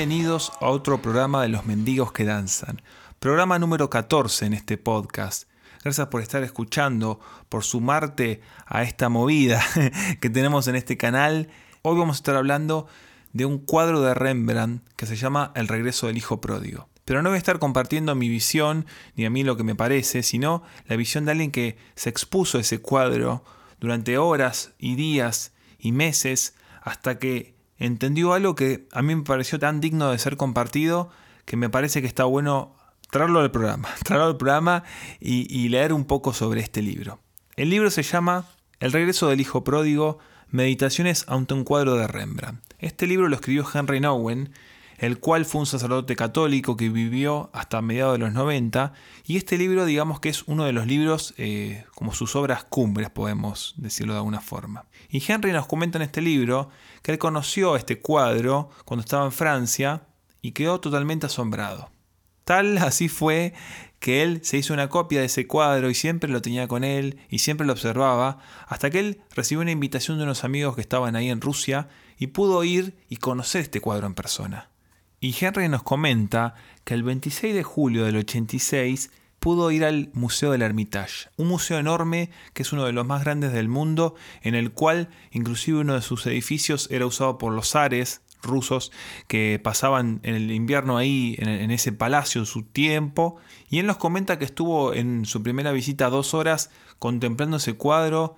Bienvenidos a otro programa de Los Mendigos que Danzan, programa número 14 en este podcast. Gracias por estar escuchando, por sumarte a esta movida que tenemos en este canal. Hoy vamos a estar hablando de un cuadro de Rembrandt que se llama El regreso del hijo pródigo. Pero no voy a estar compartiendo mi visión ni a mí lo que me parece, sino la visión de alguien que se expuso a ese cuadro durante horas y días y meses hasta que entendió algo que a mí me pareció tan digno de ser compartido que me parece que está bueno traerlo al programa, traerlo al programa y, leer un poco sobre este libro. El libro se llama El regreso del hijo pródigo, Meditaciones ante un cuadro de Rembrandt. Este libro lo escribió Henry Nowen el cual fue un sacerdote católico que vivió hasta mediados de los 90, y este libro digamos que es uno de los libros eh, como sus obras cumbres, podemos decirlo de alguna forma. Y Henry nos comenta en este libro que él conoció este cuadro cuando estaba en Francia y quedó totalmente asombrado. Tal así fue que él se hizo una copia de ese cuadro y siempre lo tenía con él y siempre lo observaba, hasta que él recibió una invitación de unos amigos que estaban ahí en Rusia y pudo ir y conocer este cuadro en persona. Y Henry nos comenta que el 26 de julio del 86 pudo ir al Museo del Hermitage, un museo enorme que es uno de los más grandes del mundo, en el cual inclusive uno de sus edificios era usado por los zares rusos que pasaban en el invierno ahí en, ese palacio su tiempo. Y él nos comenta que estuvo en su primera visita dos horas contemplando ese cuadro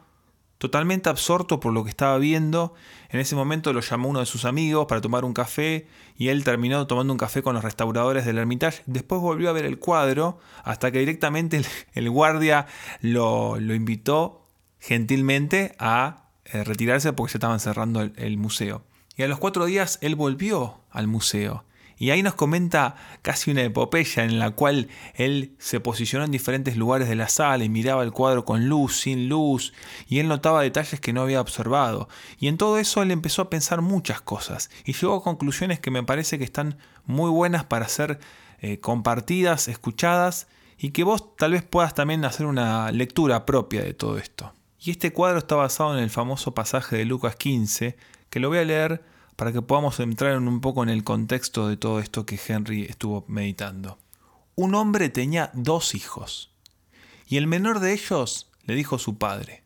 totalmente absorto por lo que estaba viendo. En ese momento lo llamó uno de sus amigos para tomar un café y él terminó tomando un café con los restauradores del Hermitage. Después volvió a ver el cuadro hasta que directamente el, guardia lo, invitó gentilmente a eh, retirarse porque ya estaban cerrando el museo. Y a los cuatro días él volvió al museo y ahí nos comenta casi una epopeya en la cual él se posicionó en diferentes lugares de la sala y miraba el cuadro con luz, sin luz, y él notaba detalles que no había observado. Y en todo eso él empezó a pensar muchas cosas y llegó a conclusiones que me parece que están muy buenas para ser eh, compartidas, escuchadas, y que vos tal vez puedas también hacer una lectura propia de todo esto. Y este cuadro está basado en el famoso pasaje de Lucas 15, que lo voy a leer para que podamos entrar un poco en el contexto de todo esto que Henry estuvo meditando. Un hombre tenía dos hijos, y el menor de ellos le dijo a su padre,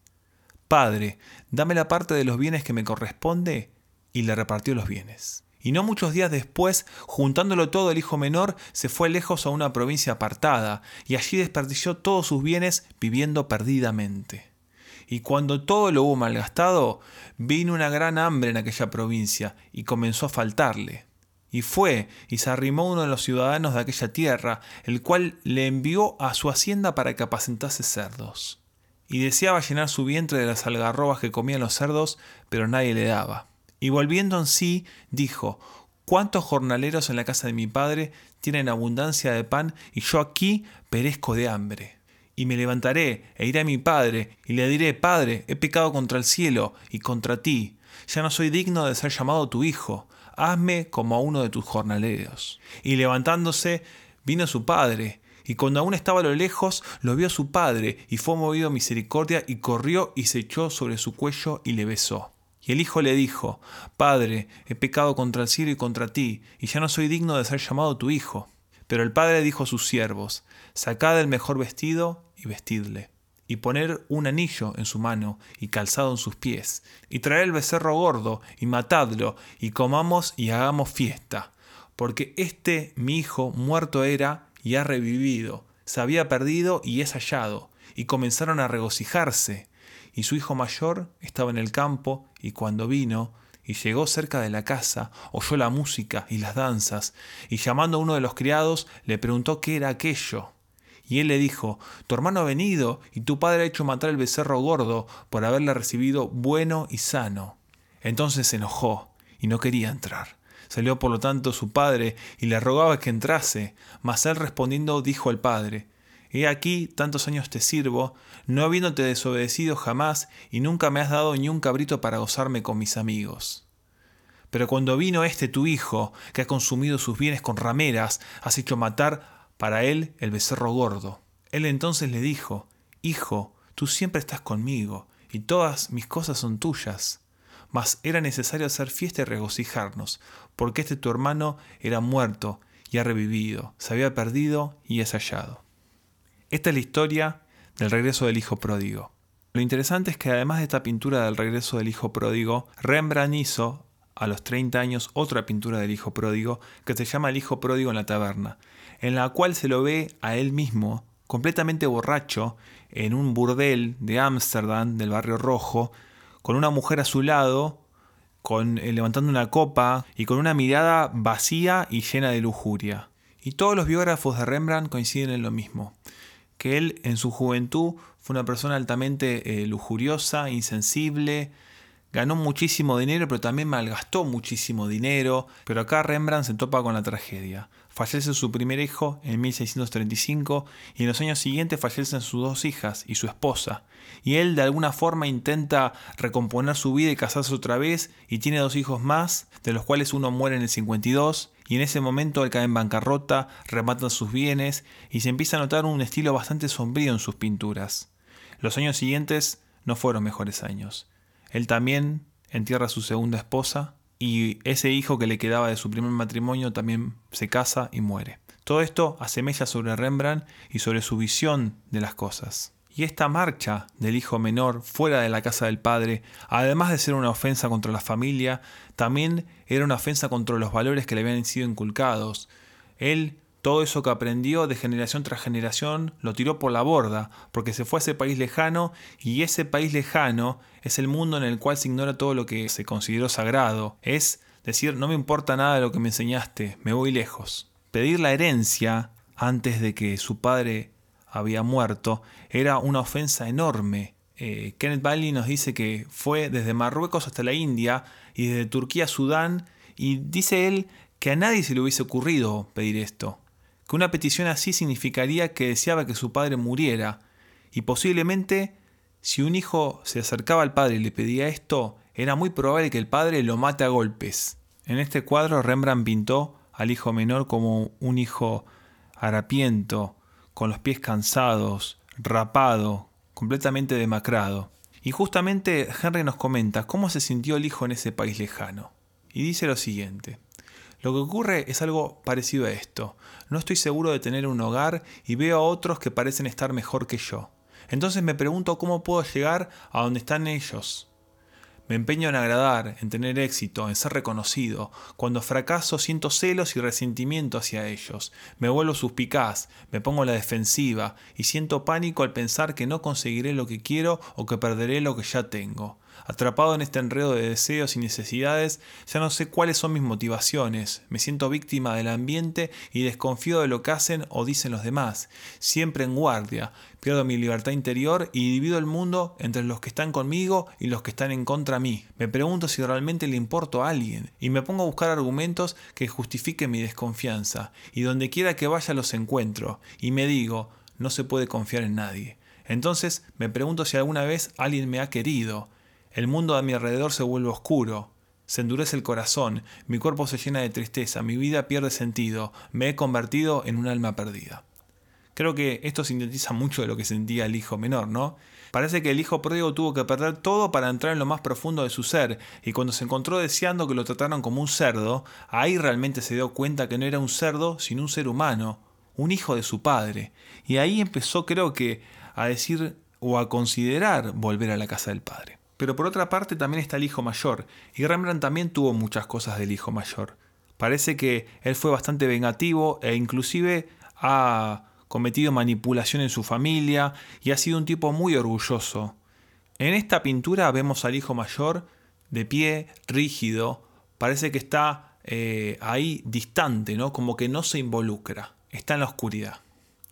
Padre, dame la parte de los bienes que me corresponde, y le repartió los bienes. Y no muchos días después, juntándolo todo, el hijo menor se fue lejos a una provincia apartada, y allí desperdició todos sus bienes viviendo perdidamente. Y cuando todo lo hubo malgastado, vino una gran hambre en aquella provincia y comenzó a faltarle. Y fue y se arrimó uno de los ciudadanos de aquella tierra, el cual le envió a su hacienda para que apacentase cerdos. Y deseaba llenar su vientre de las algarrobas que comían los cerdos, pero nadie le daba. Y volviendo en sí, dijo, ¿Cuántos jornaleros en la casa de mi padre tienen abundancia de pan y yo aquí perezco de hambre? Y me levantaré e iré a mi padre, y le diré, Padre, he pecado contra el cielo y contra ti, ya no soy digno de ser llamado tu hijo, hazme como a uno de tus jornaleros. Y levantándose, vino su padre, y cuando aún estaba a lo lejos, lo vio su padre, y fue movido a misericordia, y corrió y se echó sobre su cuello y le besó. Y el hijo le dijo, Padre, he pecado contra el cielo y contra ti, y ya no soy digno de ser llamado tu hijo. Pero el padre dijo a sus siervos, Sacad el mejor vestido y vestidle, y poner un anillo en su mano y calzado en sus pies, y traer el becerro gordo y matadlo, y comamos y hagamos fiesta, porque este mi hijo muerto era y ha revivido, se había perdido y es hallado, y comenzaron a regocijarse. Y su hijo mayor estaba en el campo, y cuando vino, y llegó cerca de la casa, oyó la música y las danzas, y llamando a uno de los criados, le preguntó qué era aquello. Y él le dijo, Tu hermano ha venido, y tu padre ha hecho matar el becerro gordo por haberle recibido bueno y sano. Entonces se enojó, y no quería entrar. Salió por lo tanto su padre, y le rogaba que entrase, mas él respondiendo dijo al padre, He aquí tantos años te sirvo, no habiéndote desobedecido jamás, y nunca me has dado ni un cabrito para gozarme con mis amigos. Pero cuando vino este tu hijo, que ha consumido sus bienes con rameras, has hecho matar para él el becerro gordo. Él entonces le dijo, Hijo, tú siempre estás conmigo, y todas mis cosas son tuyas. mas era necesario hacer fiesta y regocijarnos, porque este tu hermano era muerto y ha revivido, se había perdido y es hallado. Esta es la historia del regreso del hijo pródigo. Lo interesante es que además de esta pintura del regreso del hijo pródigo, Rembrandt hizo a los 30 años otra pintura del hijo pródigo que se llama El hijo pródigo en la taberna, en la cual se lo ve a él mismo completamente borracho en un burdel de Ámsterdam, del barrio rojo, con una mujer a su lado, con, eh, levantando una copa y con una mirada vacía y llena de lujuria. Y todos los biógrafos de Rembrandt coinciden en lo mismo, que él en su juventud fue una persona altamente eh, lujuriosa, insensible, ganó muchísimo dinero, pero también malgastó muchísimo dinero. Pero acá Rembrandt se topa con la tragedia. Fallece su primer hijo en 1635 y en los años siguientes fallecen sus dos hijas y su esposa. Y él de alguna forma intenta recomponer su vida y casarse otra vez y tiene dos hijos más, de los cuales uno muere en el 52 y en ese momento él cae en bancarrota, rematan sus bienes y se empieza a notar un estilo bastante sombrío en sus pinturas. Los años siguientes no fueron mejores años. Él también entierra a su segunda esposa y ese hijo que le quedaba de su primer matrimonio también se casa y muere. Todo esto asemella sobre Rembrandt y sobre su visión de las cosas. Y esta marcha del hijo menor fuera de la casa del padre, además de ser una ofensa contra la familia, también era una ofensa contra los valores que le habían sido inculcados. Él todo eso que aprendió de generación tras generación lo tiró por la borda, porque se fue a ese país lejano y ese país lejano es el mundo en el cual se ignora todo lo que se consideró sagrado. Es decir, no me importa nada de lo que me enseñaste, me voy lejos. Pedir la herencia antes de que su padre había muerto era una ofensa enorme. Eh, Kenneth Bailey nos dice que fue desde Marruecos hasta la India y desde Turquía a Sudán y dice él que a nadie se le hubiese ocurrido pedir esto que una petición así significaría que deseaba que su padre muriera, y posiblemente si un hijo se acercaba al padre y le pedía esto, era muy probable que el padre lo mate a golpes. En este cuadro Rembrandt pintó al hijo menor como un hijo harapiento, con los pies cansados, rapado, completamente demacrado. Y justamente Henry nos comenta cómo se sintió el hijo en ese país lejano. Y dice lo siguiente. Lo que ocurre es algo parecido a esto. No estoy seguro de tener un hogar y veo a otros que parecen estar mejor que yo. Entonces me pregunto cómo puedo llegar a donde están ellos. Me empeño en agradar, en tener éxito, en ser reconocido. Cuando fracaso siento celos y resentimiento hacia ellos. Me vuelvo suspicaz, me pongo a la defensiva y siento pánico al pensar que no conseguiré lo que quiero o que perderé lo que ya tengo. Atrapado en este enredo de deseos y necesidades, ya no sé cuáles son mis motivaciones, me siento víctima del ambiente y desconfío de lo que hacen o dicen los demás, siempre en guardia, pierdo mi libertad interior y divido el mundo entre los que están conmigo y los que están en contra mí. Me pregunto si realmente le importo a alguien y me pongo a buscar argumentos que justifiquen mi desconfianza, y donde quiera que vaya los encuentro, y me digo, no se puede confiar en nadie. Entonces me pregunto si alguna vez alguien me ha querido, el mundo a mi alrededor se vuelve oscuro, se endurece el corazón, mi cuerpo se llena de tristeza, mi vida pierde sentido, me he convertido en un alma perdida. Creo que esto sintetiza mucho de lo que sentía el hijo menor, ¿no? Parece que el hijo pródigo tuvo que perder todo para entrar en lo más profundo de su ser, y cuando se encontró deseando que lo trataran como un cerdo, ahí realmente se dio cuenta que no era un cerdo, sino un ser humano, un hijo de su padre. Y ahí empezó, creo que, a decir o a considerar volver a la casa del padre. Pero por otra parte también está el hijo mayor, y Rembrandt también tuvo muchas cosas del hijo mayor. Parece que él fue bastante vengativo e inclusive ha cometido manipulación en su familia y ha sido un tipo muy orgulloso. En esta pintura vemos al hijo mayor de pie, rígido, parece que está eh, ahí distante, ¿no? como que no se involucra, está en la oscuridad.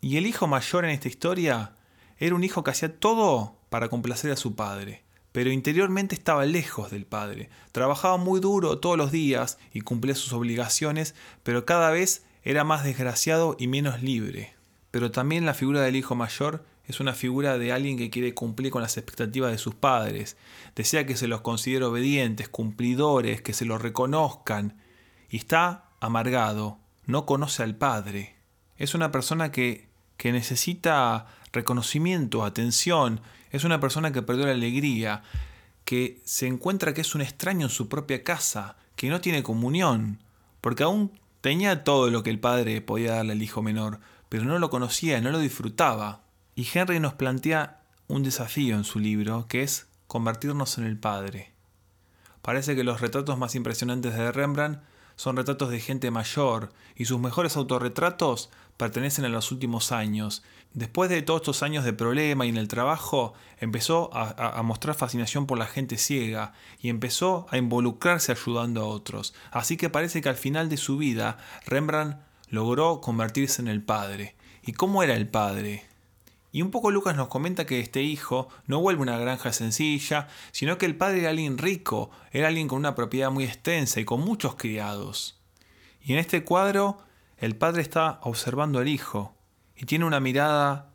Y el hijo mayor en esta historia era un hijo que hacía todo para complacer a su padre pero interiormente estaba lejos del padre. Trabajaba muy duro todos los días y cumplía sus obligaciones, pero cada vez era más desgraciado y menos libre. Pero también la figura del hijo mayor es una figura de alguien que quiere cumplir con las expectativas de sus padres, desea que se los considere obedientes, cumplidores, que se los reconozcan, y está amargado, no conoce al padre. Es una persona que, que necesita reconocimiento, atención, es una persona que perdió la alegría, que se encuentra que es un extraño en su propia casa, que no tiene comunión, porque aún tenía todo lo que el padre podía darle al hijo menor, pero no lo conocía, no lo disfrutaba. Y Henry nos plantea un desafío en su libro, que es convertirnos en el padre. Parece que los retratos más impresionantes de Rembrandt son retratos de gente mayor y sus mejores autorretratos pertenecen a los últimos años. Después de todos estos años de problema y en el trabajo, empezó a, mostrar fascinación por la gente ciega y empezó a involucrarse ayudando a otros. Así que parece que al final de su vida, Rembrandt logró convertirse en el padre. ¿Y cómo era el padre? Y un poco Lucas nos comenta que este hijo no vuelve una granja sencilla, sino que el padre era alguien rico, era alguien con una propiedad muy extensa y con muchos criados. Y en este cuadro el padre está observando al hijo y tiene una mirada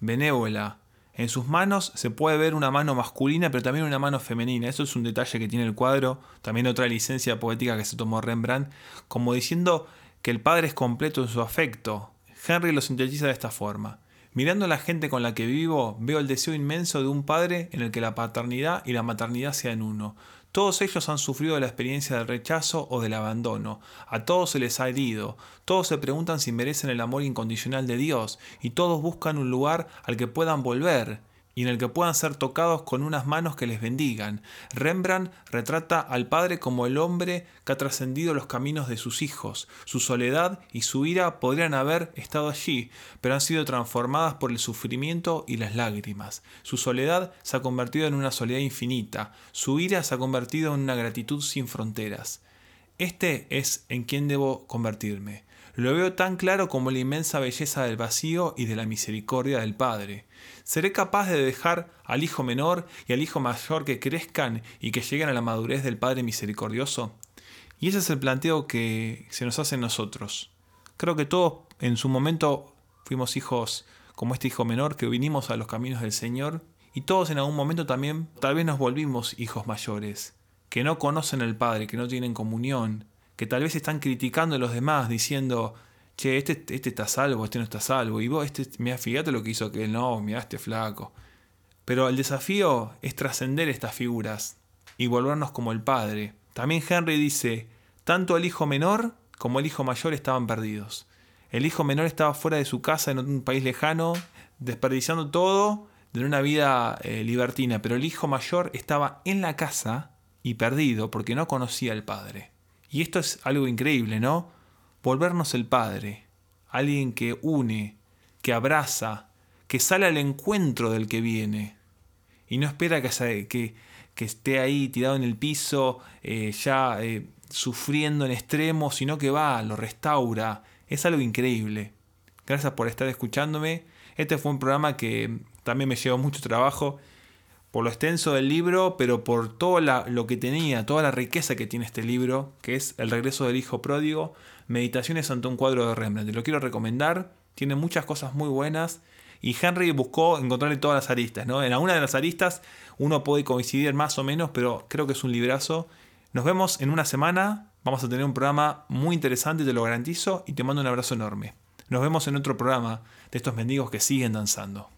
benévola. En sus manos se puede ver una mano masculina, pero también una mano femenina. Eso es un detalle que tiene el cuadro, también otra licencia poética que se tomó Rembrandt, como diciendo que el padre es completo en su afecto. Henry lo sintetiza de esta forma. Mirando a la gente con la que vivo, veo el deseo inmenso de un padre en el que la paternidad y la maternidad sean uno. Todos ellos han sufrido la experiencia del rechazo o del abandono. A todos se les ha herido. Todos se preguntan si merecen el amor incondicional de Dios y todos buscan un lugar al que puedan volver y en el que puedan ser tocados con unas manos que les bendigan. Rembrandt retrata al padre como el hombre que ha trascendido los caminos de sus hijos. Su soledad y su ira podrían haber estado allí, pero han sido transformadas por el sufrimiento y las lágrimas. Su soledad se ha convertido en una soledad infinita, su ira se ha convertido en una gratitud sin fronteras. Este es en quien debo convertirme. Lo veo tan claro como la inmensa belleza del vacío y de la misericordia del Padre. ¿Seré capaz de dejar al hijo menor y al hijo mayor que crezcan y que lleguen a la madurez del Padre misericordioso? Y ese es el planteo que se nos hace en nosotros. Creo que todos en su momento fuimos hijos como este hijo menor que vinimos a los caminos del Señor y todos en algún momento también tal vez nos volvimos hijos mayores, que no conocen al Padre, que no tienen comunión, que tal vez están criticando a los demás diciendo, che, este, este está salvo, este no está salvo, y vos, este, mira, fíjate lo que hizo que no, mira este flaco. Pero el desafío es trascender estas figuras y volvernos como el padre. También Henry dice, tanto el hijo menor como el hijo mayor estaban perdidos. El hijo menor estaba fuera de su casa en un país lejano, desperdiciando todo de una vida eh, libertina, pero el hijo mayor estaba en la casa y perdido porque no conocía al padre. Y esto es algo increíble, ¿no? Volvernos el Padre, alguien que une, que abraza, que sale al encuentro del que viene. Y no espera que, que, que esté ahí tirado en el piso, eh, ya eh, sufriendo en extremo, sino que va, lo restaura. Es algo increíble. Gracias por estar escuchándome. Este fue un programa que también me llevó mucho trabajo por lo extenso del libro, pero por todo lo que tenía, toda la riqueza que tiene este libro, que es El regreso del hijo pródigo, Meditaciones ante un cuadro de Rembrandt. Te lo quiero recomendar, tiene muchas cosas muy buenas. Y Henry buscó encontrarle todas las aristas, ¿no? En alguna de las aristas uno puede coincidir más o menos, pero creo que es un librazo. Nos vemos en una semana. Vamos a tener un programa muy interesante, te lo garantizo, y te mando un abrazo enorme. Nos vemos en otro programa de estos mendigos que siguen danzando.